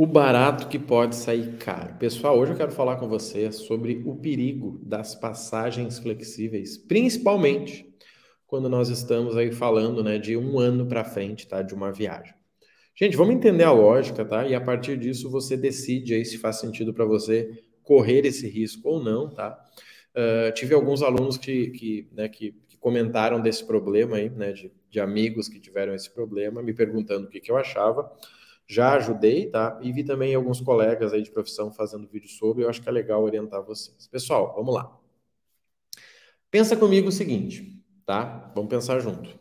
O barato que pode sair caro. Pessoal, hoje eu quero falar com você sobre o perigo das passagens flexíveis, principalmente quando nós estamos aí falando né, de um ano para frente, tá? De uma viagem. Gente, vamos entender a lógica, tá? E a partir disso você decide aí se faz sentido para você correr esse risco ou não, tá? Uh, tive alguns alunos que, que, né, que, que, comentaram desse problema aí, né? De, de amigos que tiveram esse problema, me perguntando o que, que eu achava já ajudei, tá? E vi também alguns colegas aí de profissão fazendo vídeo sobre, eu acho que é legal orientar vocês. Pessoal, vamos lá. Pensa comigo o seguinte, tá? Vamos pensar junto.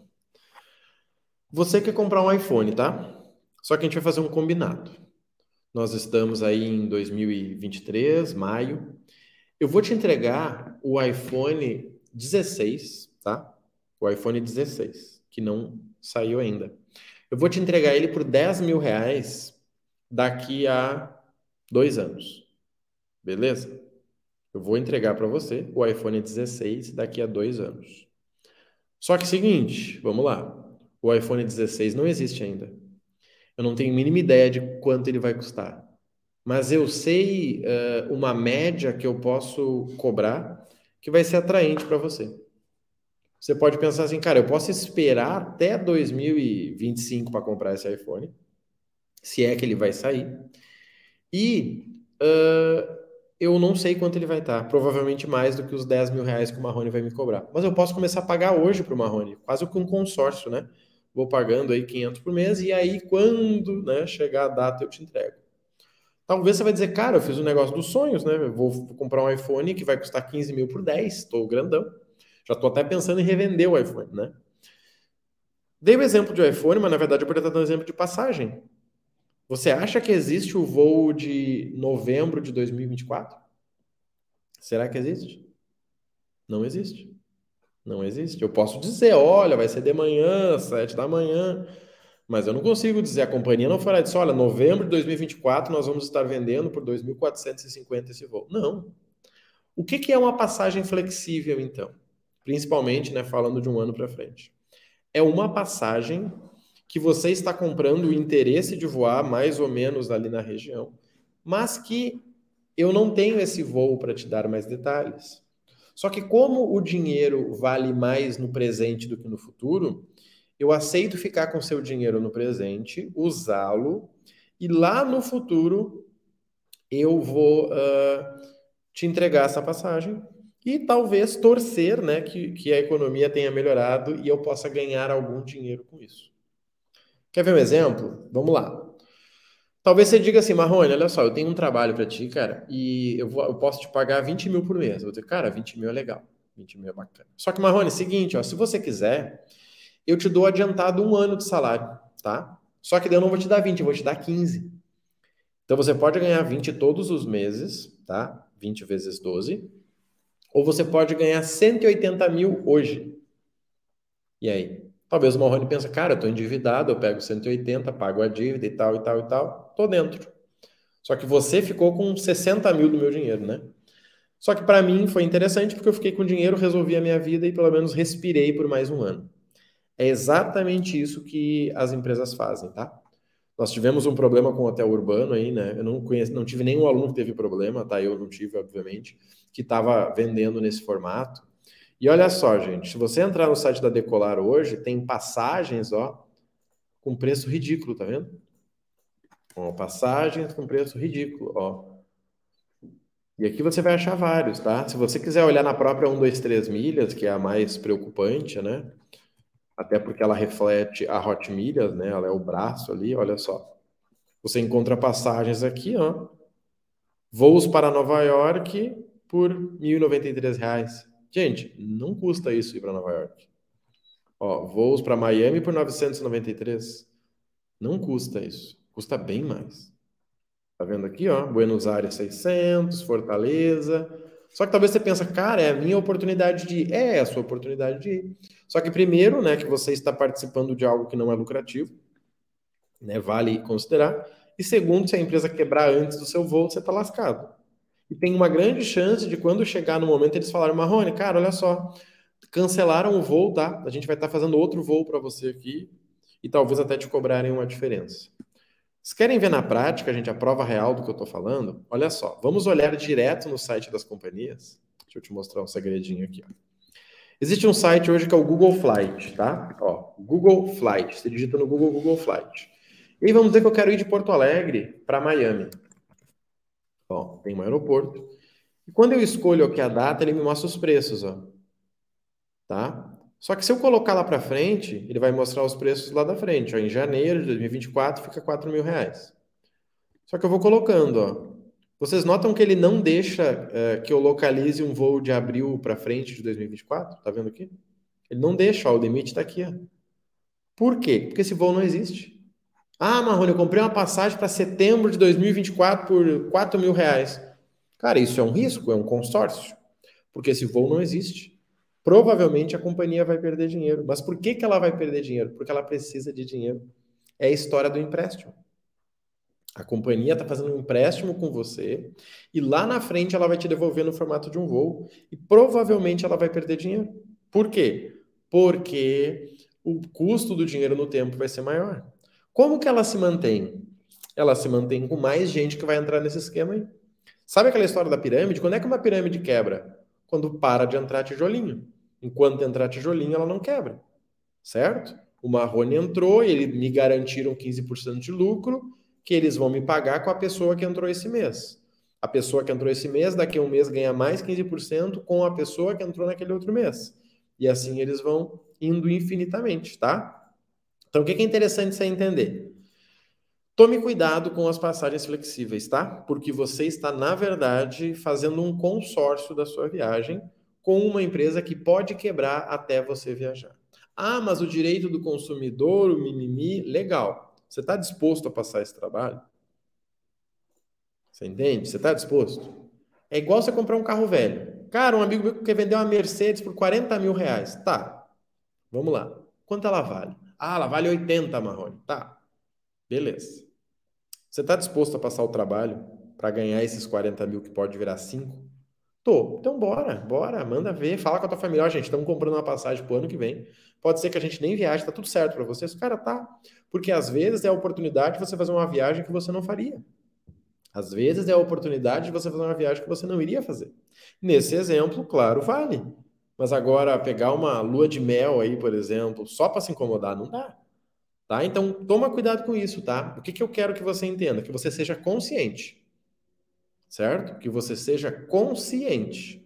Você quer comprar um iPhone, tá? Só que a gente vai fazer um combinado. Nós estamos aí em 2023, maio. Eu vou te entregar o iPhone 16, tá? O iPhone 16, que não saiu ainda. Eu vou te entregar ele por 10 mil reais daqui a dois anos. Beleza? Eu vou entregar para você o iPhone 16 daqui a dois anos. Só que seguinte, vamos lá. O iPhone 16 não existe ainda. Eu não tenho a mínima ideia de quanto ele vai custar. Mas eu sei uh, uma média que eu posso cobrar que vai ser atraente para você. Você pode pensar assim, cara, eu posso esperar até 2025 para comprar esse iPhone, se é que ele vai sair, e uh, eu não sei quanto ele vai estar. Tá. Provavelmente mais do que os 10 mil reais que o Marrone vai me cobrar. Mas eu posso começar a pagar hoje para o Marrone, quase que um consórcio, né? Vou pagando aí 500 por mês e aí quando né, chegar a data eu te entrego. Talvez você vai dizer, cara, eu fiz um negócio dos sonhos, né? Vou comprar um iPhone que vai custar 15 mil por 10, estou grandão. Já estou até pensando em revender o iPhone, né? Dei o exemplo de iPhone, mas na verdade eu poderia estar dando exemplo de passagem. Você acha que existe o voo de novembro de 2024? Será que existe? Não existe. Não existe. Eu posso dizer, olha, vai ser de manhã, sete da manhã, mas eu não consigo dizer. A companhia não fará disso, olha, novembro de 2024 nós vamos estar vendendo por 2.450 esse voo. Não. O que, que é uma passagem flexível, então? Principalmente, né, falando de um ano para frente. É uma passagem que você está comprando o interesse de voar mais ou menos ali na região, mas que eu não tenho esse voo para te dar mais detalhes. Só que como o dinheiro vale mais no presente do que no futuro, eu aceito ficar com seu dinheiro no presente, usá-lo e lá no futuro eu vou uh, te entregar essa passagem e talvez torcer né, que, que a economia tenha melhorado e eu possa ganhar algum dinheiro com isso. Quer ver um exemplo? Vamos lá. Talvez você diga assim, Marrone, olha só, eu tenho um trabalho para ti, cara, e eu, vou, eu posso te pagar 20 mil por mês. Eu vou dizer, cara, 20 mil é legal, 20 mil é bacana. Só que, Marrone, é seguinte, ó, se você quiser, eu te dou adiantado um ano de salário, tá? Só que daí eu não vou te dar 20, eu vou te dar 15. Então você pode ganhar 20 todos os meses, tá? 20 vezes 12. Ou você pode ganhar 180 mil hoje. E aí? Talvez o Marrone pense, cara, eu estou endividado, eu pego 180, pago a dívida e tal, e tal, e tal, tô dentro. Só que você ficou com 60 mil do meu dinheiro, né? Só que para mim foi interessante porque eu fiquei com dinheiro, resolvi a minha vida e pelo menos respirei por mais um ano. É exatamente isso que as empresas fazem, tá? Nós tivemos um problema com o hotel urbano aí, né? Eu não conheço, não tive nenhum aluno que teve problema, tá? Eu não tive, obviamente, que estava vendendo nesse formato. E olha só, gente, se você entrar no site da Decolar hoje, tem passagens, ó, com preço ridículo, tá vendo? Ó, passagens com preço ridículo, ó. E aqui você vai achar vários, tá? Se você quiser olhar na própria 1, 2, 3 milhas, que é a mais preocupante, né? Até porque ela reflete a Hot Milhas, né? Ela é o braço ali, olha só. Você encontra passagens aqui, ó. Voos para Nova York por R$ 1.093. Gente, não custa isso ir para Nova York. Ó, voos para Miami por 993. Não custa isso. Custa bem mais. Tá vendo aqui, ó? Buenos Aires 600, Fortaleza, só que talvez você pensa, cara, é a minha oportunidade de ir. É, é a sua oportunidade de ir. Só que primeiro, né, que você está participando de algo que não é lucrativo, né, vale considerar. E segundo, se a empresa quebrar antes do seu voo, você está lascado. E tem uma grande chance de quando chegar no momento eles falarem, Marrone, cara, olha só, cancelaram o voo, tá? A gente vai estar tá fazendo outro voo para você aqui e talvez até te cobrarem uma diferença. Querem ver na prática, gente, a prova real do que eu estou falando? Olha só, vamos olhar direto no site das companhias. Deixa eu te mostrar um segredinho aqui. Ó. Existe um site hoje que é o Google Flight, tá? Ó, Google Flight. Você digita no Google Google Flight. E vamos dizer que eu quero ir de Porto Alegre para Miami. Ó, tem um aeroporto. E quando eu escolho aqui a data, ele me mostra os preços, ó. Tá? Só que se eu colocar lá para frente, ele vai mostrar os preços lá da frente. Ó. Em janeiro de 2024 fica 4 mil reais. Só que eu vou colocando, ó. Vocês notam que ele não deixa é, que eu localize um voo de abril para frente de 2024? Tá vendo aqui? Ele não deixa, ó, o limite está aqui. Ó. Por quê? Porque esse voo não existe. Ah, Marrone, eu comprei uma passagem para setembro de 2024 por 4 mil reais. Cara, isso é um risco, é um consórcio, porque esse voo não existe. Provavelmente a companhia vai perder dinheiro. Mas por que, que ela vai perder dinheiro? Porque ela precisa de dinheiro. É a história do empréstimo. A companhia está fazendo um empréstimo com você e lá na frente ela vai te devolver no formato de um voo e provavelmente ela vai perder dinheiro. Por quê? Porque o custo do dinheiro no tempo vai ser maior. Como que ela se mantém? Ela se mantém com mais gente que vai entrar nesse esquema aí. Sabe aquela história da pirâmide? Quando é que uma pirâmide quebra? Quando para de entrar tijolinho. Enquanto entrar tijolinho, ela não quebra. Certo? O Marrone entrou e eles me garantiram 15% de lucro, que eles vão me pagar com a pessoa que entrou esse mês. A pessoa que entrou esse mês, daqui a um mês ganha mais 15% com a pessoa que entrou naquele outro mês. E assim eles vão indo infinitamente, tá? Então, o que é interessante você entender? Tome cuidado com as passagens flexíveis, tá? Porque você está, na verdade, fazendo um consórcio da sua viagem com uma empresa que pode quebrar até você viajar. Ah, mas o direito do consumidor, o mimimi, legal. Você está disposto a passar esse trabalho? Você entende? Você está disposto? É igual você comprar um carro velho. Cara, um amigo meu quer vender uma Mercedes por 40 mil reais. Tá. Vamos lá. Quanto ela vale? Ah, ela vale 80, Marrone. Tá. Beleza. Você está disposto a passar o trabalho para ganhar esses 40 mil que pode virar 5? Tô. Então bora, bora, manda ver, fala com a tua família, ó, gente, estamos comprando uma passagem pro ano que vem. Pode ser que a gente nem viaje, tá tudo certo para vocês. Cara, tá. Porque às vezes é a oportunidade de você fazer uma viagem que você não faria. Às vezes é a oportunidade de você fazer uma viagem que você não iria fazer. Nesse exemplo, claro, vale. Mas agora, pegar uma lua de mel aí, por exemplo, só para se incomodar, não dá. Tá? Então, toma cuidado com isso, tá? O que, que eu quero que você entenda? Que você seja consciente. Certo? Que você seja consciente.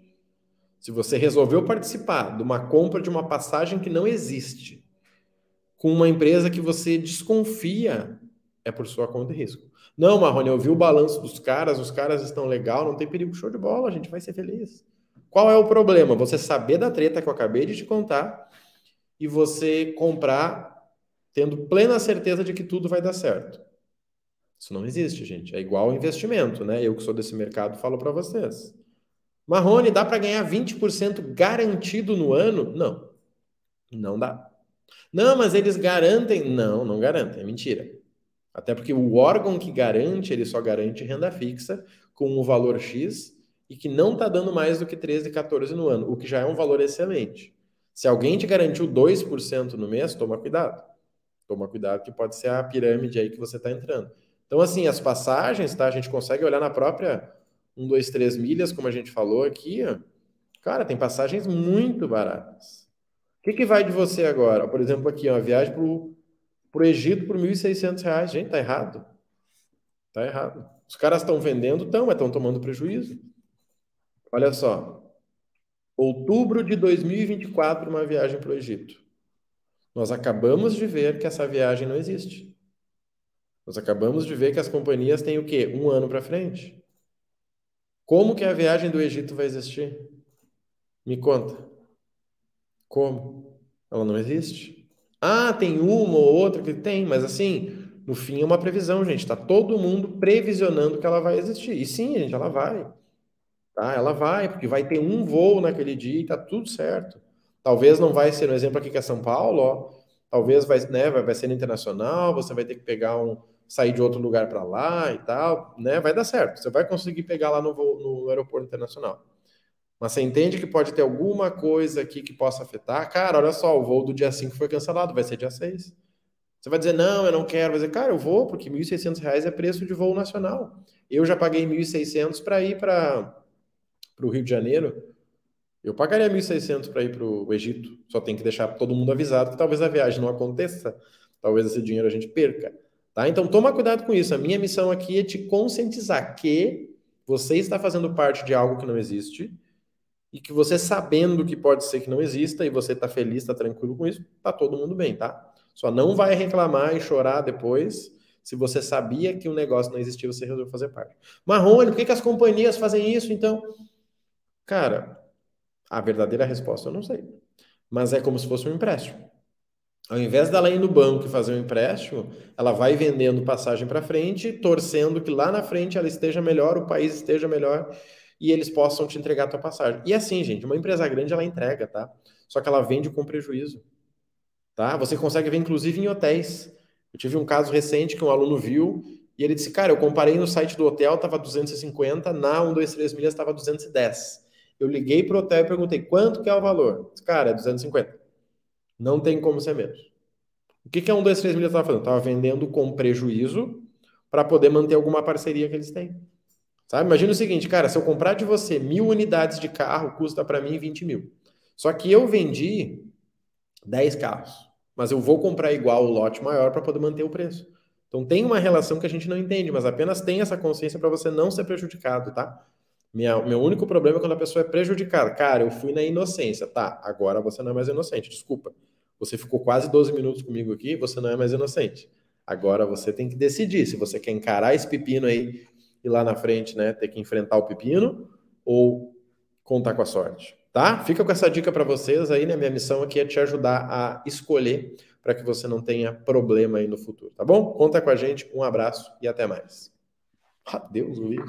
Se você resolveu participar de uma compra de uma passagem que não existe, com uma empresa que você desconfia, é por sua conta e risco. Não, Marrone, eu vi o balanço dos caras, os caras estão legal, não tem perigo, show de bola, a gente vai ser feliz. Qual é o problema? Você saber da treta que eu acabei de te contar e você comprar tendo plena certeza de que tudo vai dar certo. Isso não existe, gente. É igual investimento, né? Eu que sou desse mercado falo para vocês. Marrone, dá para ganhar 20% garantido no ano? Não. Não dá. Não, mas eles garantem? Não, não garantem, é mentira. Até porque o órgão que garante, ele só garante renda fixa com um valor X e que não está dando mais do que 13, 14 no ano, o que já é um valor excelente. Se alguém te garantiu 2% no mês, toma cuidado. Toma cuidado que pode ser a pirâmide aí que você está entrando. Então, assim, as passagens, tá? A gente consegue olhar na própria 1, 2, 3 milhas, como a gente falou aqui. Cara, tem passagens muito baratas. O que, que vai de você agora? Por exemplo, aqui, uma viagem para o Egito por R$ 1.600. Gente, tá errado. Tá errado. Os caras estão vendendo, estão, mas estão tomando prejuízo. Olha só. Outubro de 2024, uma viagem para o Egito. Nós acabamos de ver que essa viagem não existe. Nós acabamos de ver que as companhias têm o quê? Um ano para frente. Como que a viagem do Egito vai existir? Me conta. Como? Ela não existe. Ah, tem uma ou outra que tem, mas assim, no fim é uma previsão, gente. Está todo mundo previsionando que ela vai existir. E sim, gente, ela vai. Tá? Ela vai, porque vai ter um voo naquele dia e tá tudo certo. Talvez não vai ser, no exemplo aqui que é São Paulo, ó, talvez vai, né, vai, vai ser internacional, você vai ter que pegar um, sair de outro lugar para lá e tal, né? Vai dar certo. Você vai conseguir pegar lá no, no aeroporto internacional. Mas você entende que pode ter alguma coisa aqui que possa afetar? Cara, olha só, o voo do dia 5 foi cancelado, vai ser dia 6. Você vai dizer, não, eu não quero. Vai dizer, cara, eu vou, porque R$ 1.600 é preço de voo nacional. Eu já paguei R$ 1.600 para ir para o Rio de Janeiro. Eu pagaria 1.600 para ir para o Egito. Só tem que deixar todo mundo avisado que talvez a viagem não aconteça. Talvez esse dinheiro a gente perca. Tá? Então toma cuidado com isso. A minha missão aqui é te conscientizar que você está fazendo parte de algo que não existe e que você sabendo que pode ser que não exista e você está feliz, está tranquilo com isso, tá todo mundo bem, tá? Só não vai reclamar e chorar depois se você sabia que o um negócio não existia, você resolveu fazer parte. Marrone, por que, que as companhias fazem isso então? Cara, a verdadeira resposta eu não sei. Mas é como se fosse um empréstimo. Ao invés dela ir no banco e fazer um empréstimo, ela vai vendendo passagem para frente, torcendo que lá na frente ela esteja melhor, o país esteja melhor e eles possam te entregar a tua passagem. E assim, gente, uma empresa grande ela entrega, tá? Só que ela vende com prejuízo, tá? Você consegue ver inclusive em hotéis. Eu tive um caso recente que um aluno viu e ele disse: "Cara, eu comparei no site do hotel, tava 250, na 1 2 3 milhas estava 210". Eu liguei pro hotel e perguntei quanto que é o valor. Disse, Cara, é 250. Não tem como ser menos. O que, que é um, dois, três milhas estava fazendo? Estava vendendo com prejuízo para poder manter alguma parceria que eles têm. Sabe? Imagina o seguinte, cara, se eu comprar de você mil unidades de carro, custa para mim 20 mil. Só que eu vendi 10 carros, mas eu vou comprar igual o lote maior para poder manter o preço. Então tem uma relação que a gente não entende, mas apenas tem essa consciência para você não ser prejudicado, tá? Minha, meu único problema é quando a pessoa é prejudicada. Cara, eu fui na inocência. Tá, agora você não é mais inocente, desculpa. Você ficou quase 12 minutos comigo aqui, você não é mais inocente. Agora você tem que decidir se você quer encarar esse pepino aí e lá na frente, né, ter que enfrentar o pepino ou contar com a sorte, tá? Fica com essa dica para vocês aí, né? Minha missão aqui é te ajudar a escolher para que você não tenha problema aí no futuro, tá bom? Conta com a gente, um abraço e até mais. Adeus, Luiz.